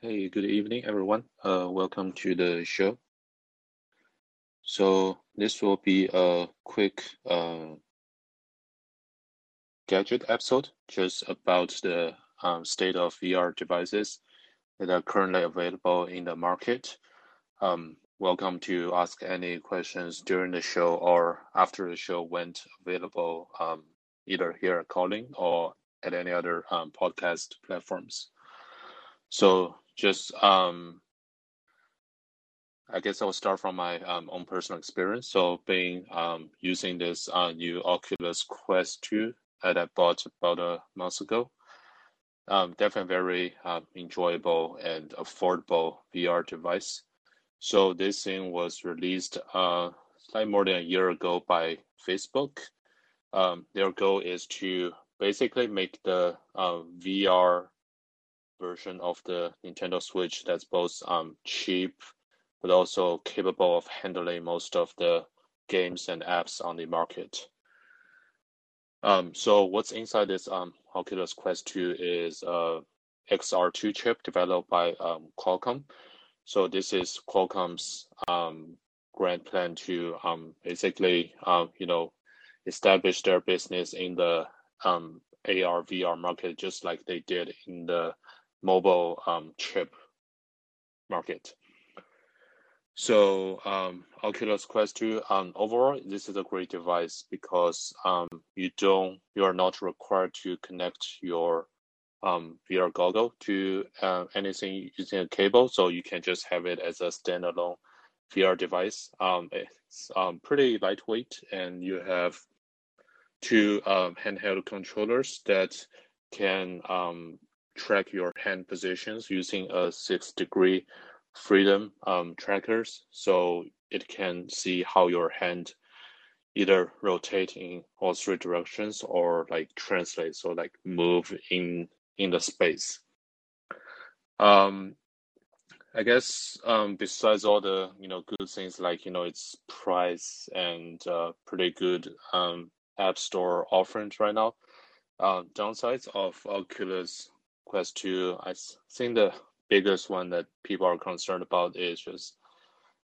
Hey, good evening, everyone. Uh, welcome to the show. So this will be a quick uh, gadget episode, just about the um, state of VR devices that are currently available in the market. Um, welcome to ask any questions during the show or after the show went available, um, either here at Callin or at any other um, podcast platforms. So just um, I guess I'll start from my um, own personal experience. So being um, using this uh, new Oculus Quest 2 that I bought about a month ago. Um, definitely very uh, enjoyable and affordable VR device. So this thing was released uh, like more than a year ago by Facebook. Um, their goal is to basically make the uh, VR version of the Nintendo Switch that's both um, cheap but also capable of handling most of the games and apps on the market. Um, so what's inside this um, Oculus Quest 2 is a XR2 chip developed by um, Qualcomm. So this is Qualcomm's um, grand plan to um, basically, um, you know, establish their business in the um, AR VR market, just like they did in the mobile um, chip market. So um, Oculus Quest 2, um, overall, this is a great device because um, you don't, you are not required to connect your um, VR goggle to uh, anything using a cable, so you can just have it as a standalone VR device. Um, it's um, pretty lightweight, and you have two um, handheld controllers that can um, track your hand positions using a six degree freedom um, trackers. So it can see how your hand either rotate in all three directions or like translate, so like move in in the space. Um, I guess um, besides all the you know good things like you know its price and uh, pretty good um, app store offerings right now, uh, downsides of Oculus Quest 2, I think the biggest one that people are concerned about is just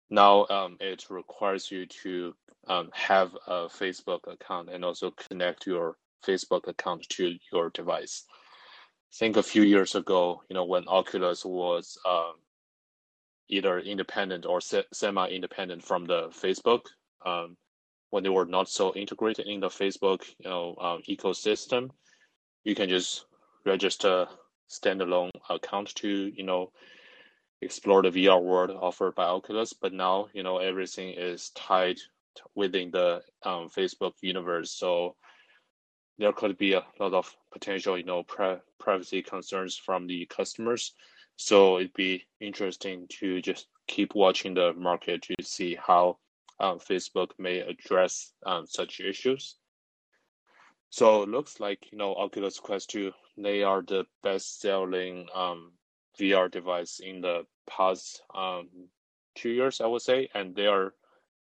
now um, it requires you to um, have a Facebook account and also connect your Facebook account to your device. I think a few years ago, you know, when Oculus was um, either independent or se- semi-independent from the Facebook, um, when they were not so integrated in the Facebook, you know, um, ecosystem, you can just register standalone account to you know explore the VR world offered by Oculus. But now you know everything is tied within the um, Facebook universe, so there could be a lot of potential you know pri- privacy concerns from the customers. So it'd be interesting to just keep watching the market to see how um, Facebook may address um, such issues. So it looks like you know Oculus Quest 2 they are the best selling um, VR device in the past um, two years, I would say, and they are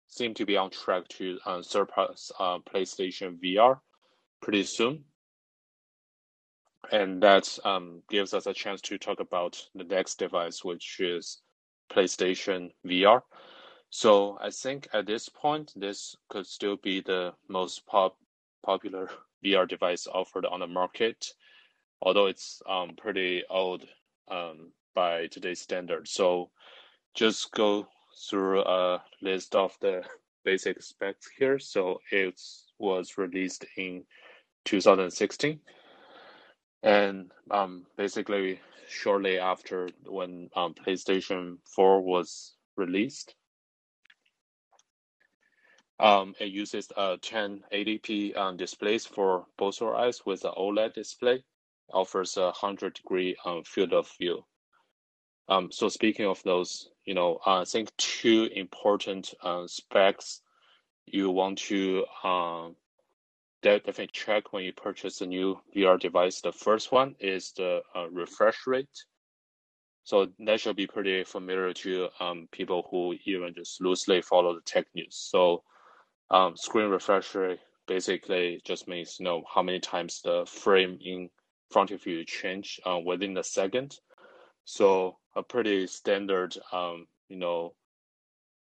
seem to be on track to uh, surpass uh, PlayStation VR pretty soon. And that um, gives us a chance to talk about the next device, which is PlayStation VR. So I think at this point, this could still be the most pop popular VR device offered on the market, although it's um, pretty old um, by today's standards. So just go through a list of the basic specs here. So it was released in 2016. And um, basically, shortly after when um, PlayStation 4 was released, um, it uses a 1080p um, displays for both eyes with an OLED display. Offers a 100 degree um, field of view. Um, so speaking of those, you know, I think two important uh, specs you want to um, definitely check when you purchase a new VR device. The first one is the uh, refresh rate. So that should be pretty familiar to um, people who even just loosely follow the tech news. So um, screen refresh rate basically just means you know how many times the frame in front of you change uh, within a second. So a pretty standard, um, you know,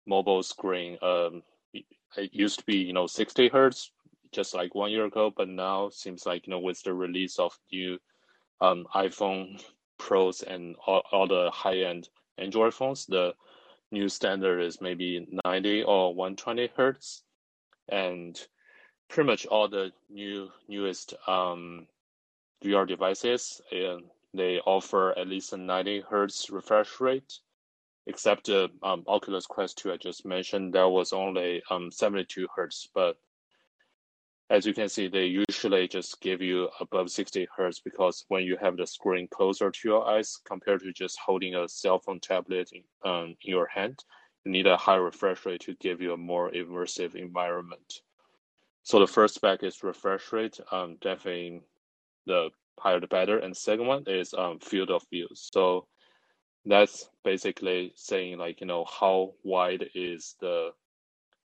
mobile screen. Um, it used to be, you know, 60 hertz just like one year ago, but now seems like, you know, with the release of new um, iPhone Pros and all, all the high-end Android phones, the new standard is maybe 90 or 120 hertz. And pretty much all the new newest um, VR devices, they offer at least a 90 hertz refresh rate except the um, Oculus Quest 2 I just mentioned, that was only um, 72 hertz. But as you can see, they usually just give you above 60 hertz because when you have the screen closer to your eyes compared to just holding a cell phone tablet in, um, in your hand, you need a high refresh rate to give you a more immersive environment. So the first spec is refresh rate, um, definitely the higher the better. And second one is um, field of view. So that's basically saying like you know how wide is the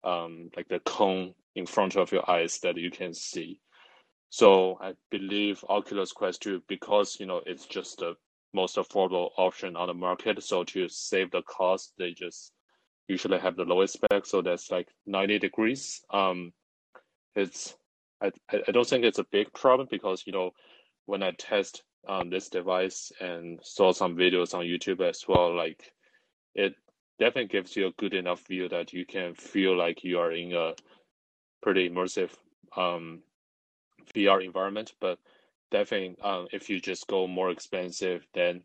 um like the cone in front of your eyes that you can see so i believe oculus quest 2 because you know it's just the most affordable option on the market so to save the cost they just usually have the lowest spec so that's like 90 degrees um it's i i don't think it's a big problem because you know when i test on this device and saw some videos on YouTube as well. Like it definitely gives you a good enough view that you can feel like you are in a pretty immersive um, VR environment. But definitely, um, if you just go more expensive, then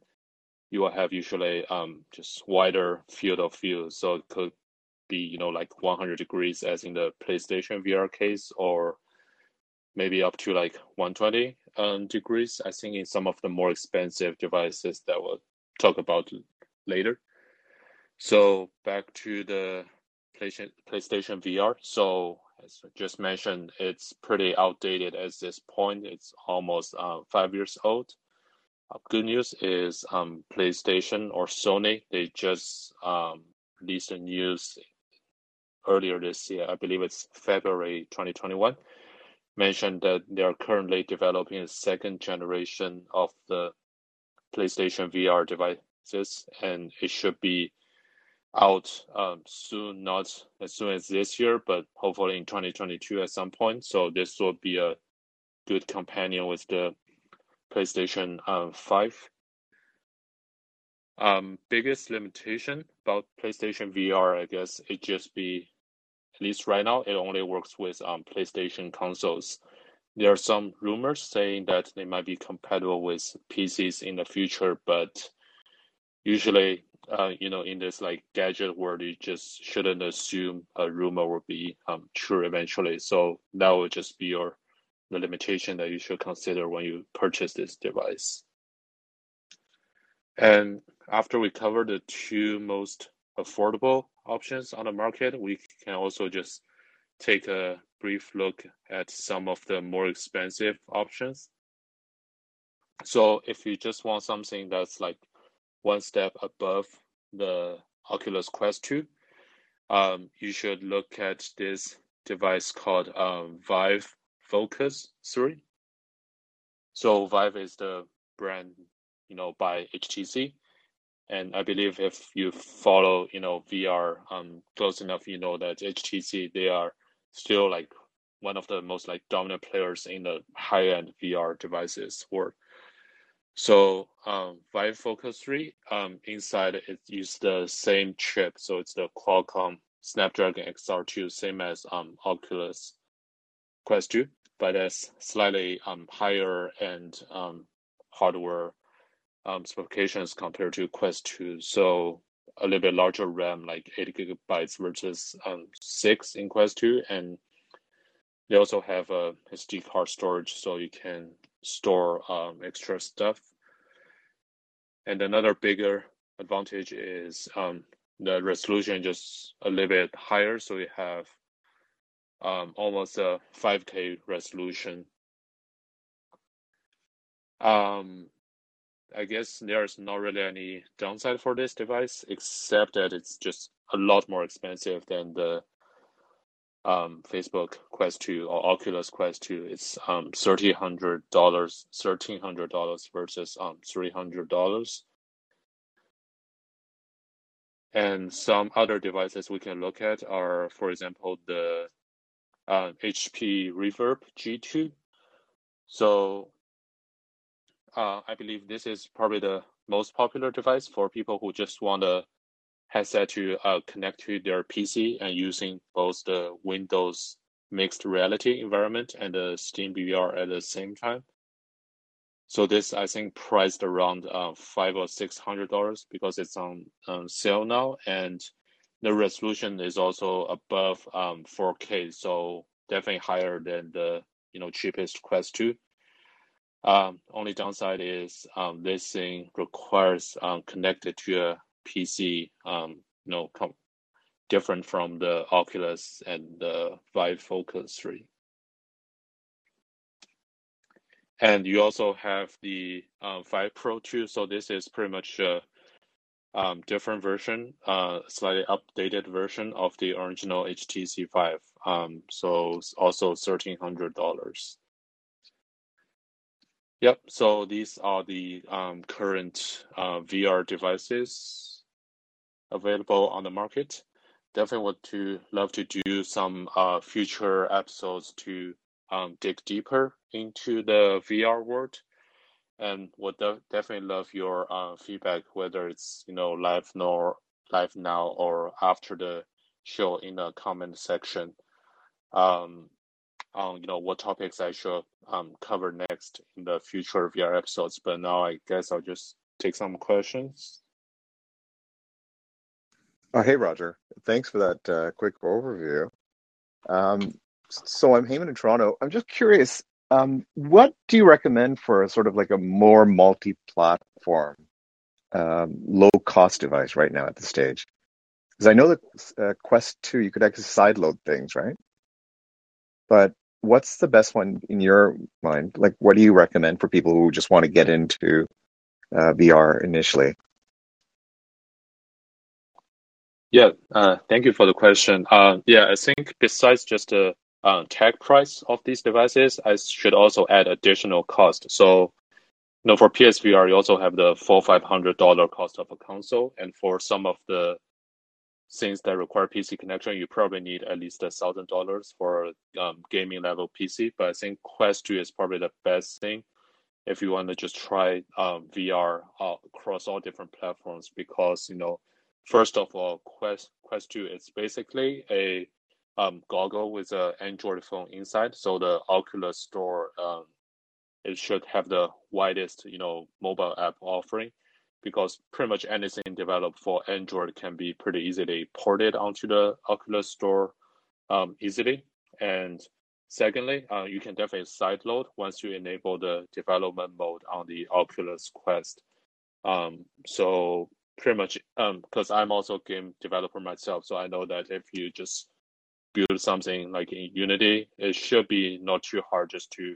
you will have usually um, just wider field of view. So it could be you know like 100 degrees as in the PlayStation VR case, or maybe up to like 120 um, degrees. I think in some of the more expensive devices that we'll talk about later. So back to the PlayStation, VR. So as I just mentioned, it's pretty outdated at this point. It's almost uh, five years old. Good news is um, PlayStation or Sony, they just um, released the news earlier this year. I believe it's February 2021 mentioned that they are currently developing a second generation of the PlayStation VR devices, and it should be out um, soon, not as soon as this year, but hopefully in 2022 at some point. So this will be a good companion with the PlayStation um, 5. Um, biggest limitation about PlayStation VR, I guess, it just be at least right now, it only works with um, PlayStation consoles. There are some rumors saying that they might be compatible with PCs in the future, but usually, uh, you know, in this like gadget world, you just shouldn't assume a rumor will be um, true eventually. So that would just be your the limitation that you should consider when you purchase this device. And after we cover the two most affordable options on the market, we can also just take a brief look at some of the more expensive options. So if you just want something that's like one step above the Oculus Quest 2, um, you should look at this device called um, Vive Focus 3. So Vive is the brand, you know, by HTC. And I believe if you follow, you know, VR um, close enough, you know that HTC they are still like one of the most like dominant players in the high-end VR devices world. So um, Vive Focus 3 um, inside it uses the same chip, so it's the Qualcomm Snapdragon XR2, same as um, Oculus Quest 2, but as slightly um, higher end um, hardware um, specifications compared to Quest 2. So a little bit larger RAM, like 8 gigabytes versus um, 6 in Quest 2. And they also have a SD card storage, so you can store extra stuff. And another bigger advantage is the resolution just a little bit higher, so you have um, almost a 5K resolution. Um, I guess there's not really any downside for this device, except that it's just a lot more expensive than the um, Facebook Quest 2 or Oculus Quest 2. It's um, $1,300, $1,300 versus um, $300. And some other devices we can look at are, for example, the uh, HP Reverb G2. So uh, I believe this is probably the most popular device for people who just want a headset to uh, connect to their PC and using both the Windows mixed reality environment and the Steam VR at the same time. So this I think priced around uh, five or six hundred dollars because it's on um, sale now, and the resolution is also above um, 4K, so definitely higher than the you know cheapest Quest 2. Um, only downside is um, this thing requires um, connected to a PC, um, you know, com- different from the Oculus and the Vive Focus 3. And you also have the uh, Vive Pro 2. So this is pretty much um, different version, uh, slightly updated version of the original HTC Vive. Um, so also $1,300. Yep. So these are the um, current uh, VR devices available on the market. Definitely would to love to do some uh, future episodes to um, dig deeper into the VR world, and would de- definitely love your uh, feedback, whether it's you know live nor live now or after the show in the comment section. Um, on you know what topics I should um, cover next in the future VR episodes. But now I guess I'll just take some questions. Oh, hey, Roger. Thanks for that uh, quick overview. Um, so I'm Heyman in Toronto. I'm just curious, um, what do you recommend for a sort of like a more multi-platform, um, low-cost device right now at this stage? Because I know that uh, Quest 2, you could actually sideload things, right? But what's the best one in your mind? Like, what do you recommend for people who just want to get into uh, VR initially? Yeah, uh, thank you for the question. Uh, yeah, I think besides just the uh, tag price of these devices, I should also add additional cost. So, you know, for PSVR, you also have the four five hundred dollar cost of a console, and for some of the things that require PC connection, you probably need at least a thousand dollars for um, gaming level PC. But I think Quest 2 is probably the best thing if you want to just try um, VR uh, across all different platforms because you know, first of all, Quest Quest 2 is basically a um, goggle with an Android phone inside. So the Oculus Store um, it should have the widest you know mobile app offering because pretty much anything developed for Android can be pretty easily ported onto the Oculus Store um, easily. And secondly, uh, you can definitely sideload once you enable the development mode on the Oculus Quest. Um, so pretty much, because um, I'm also a game developer myself, so I know that if you just build something like in Unity, it should be not too hard just to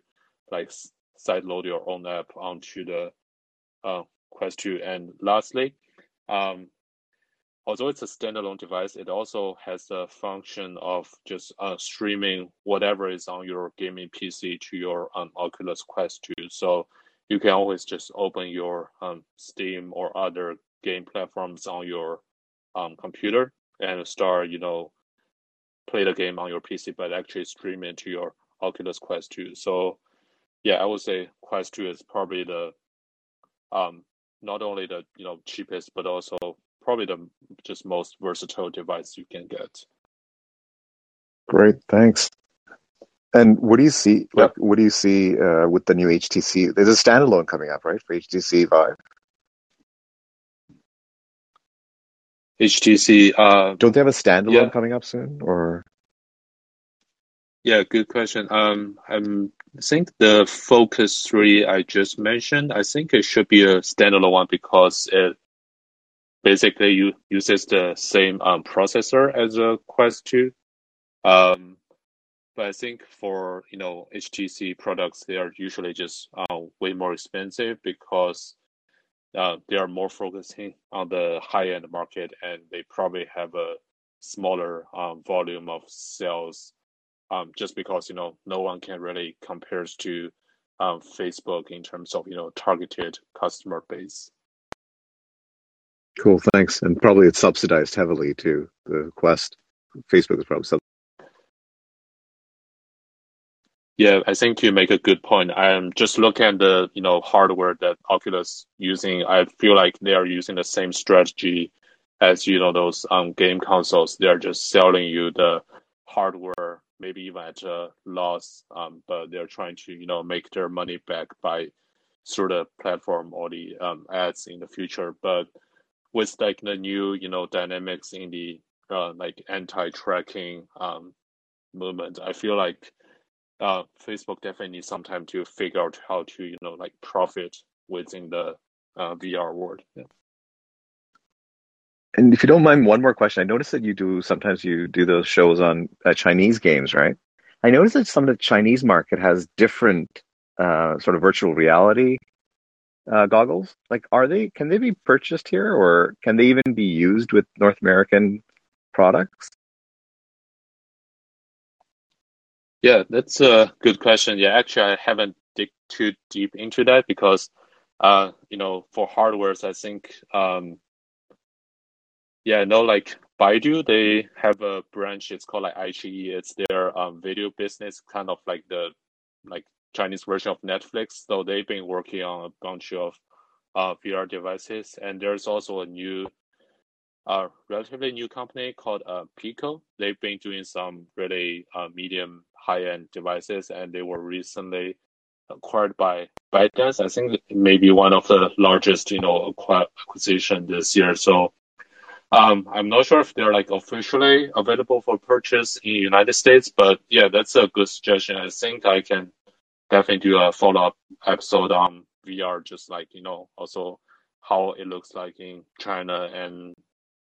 like side load your own app onto the uh, Quest 2. And lastly, um, although it's a standalone device, it also has the function of just uh, streaming whatever is on your gaming PC to your um, Oculus Quest 2. So you can always just open your um, Steam or other game platforms on your um, computer and start, you know, play the game on your PC, but actually stream it to your Oculus Quest 2. So yeah, I would say Quest 2 is probably the um, not only the you know cheapest but also probably the just most versatile device you can get. Great, thanks. And what do you see? Like, what do you see uh, with the new HTC? There's a standalone coming up, right, for HTC Vive. HTC. Uh, Don't they have a standalone yeah. coming up soon, or? Yeah, good question. Um, I'm I think the Focus 3 I just mentioned, I think it should be a standalone one because it basically you, uses the same um, processor as a Quest 2. Um, but I think for you know HTC products, they are usually just uh, way more expensive because uh, they are more focusing on the high end market, and they probably have a smaller um, volume of sales um, just because you know no one can really compares to um, Facebook in terms of you know targeted customer base. Cool, thanks. And probably it's subsidized heavily too. The Quest, Facebook is probably Yeah, I think you make a good point. I'm just looking at the you know hardware that Oculus using. I feel like they are using the same strategy as you know those um game consoles. They are just selling you the hardware, maybe even at a loss. Um, but they're trying to you know make their money back by through the platform or the um ads in the future. But with like the new you know dynamics in the uh, like anti-tracking um movement, I feel like uh, Facebook definitely needs some time to figure out how to, you know, like profit within the uh, VR world. Yeah. And if you don't mind, one more question. I noticed that you do sometimes you do those shows on uh, Chinese games, right? I noticed that some of the Chinese market has different uh, sort of virtual reality uh, goggles. Like, are they can they be purchased here, or can they even be used with North American products? Yeah, that's a good question. Yeah, actually, I haven't dig too deep into that because, uh, you know, for hardwares, I think, um, yeah, no, like Baidu, they have a branch. It's called like iQIYI. It's their um video business, kind of like the like Chinese version of Netflix. So they've been working on a bunch of uh VR devices, and there's also a new a relatively new company called uh, Pico. They've been doing some really uh, medium high end devices, and they were recently acquired by ByteDance. I think maybe one of the largest, you know, acquisition this year. So um, I'm not sure if they're like officially available for purchase in the United States, but yeah, that's a good suggestion. I think I can definitely do a follow up episode on VR, just like you know, also how it looks like in China and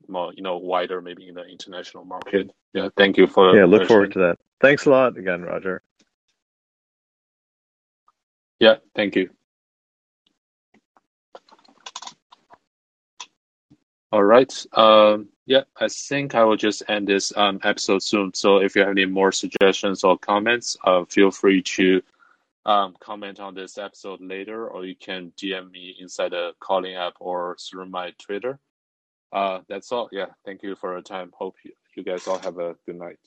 more, you know, wider maybe in the international market. Yeah, thank you for yeah. Look forward to that. Thanks a lot again, Roger. Yeah, thank you. All right. Um, yeah, I think I will just end this um, episode soon. So if you have any more suggestions or comments, uh, feel free to um, comment on this episode later, or you can DM me inside the Callin app or through my Twitter. Uh, that's all. Yeah, thank you for your time. Hope you, you guys all have a good night.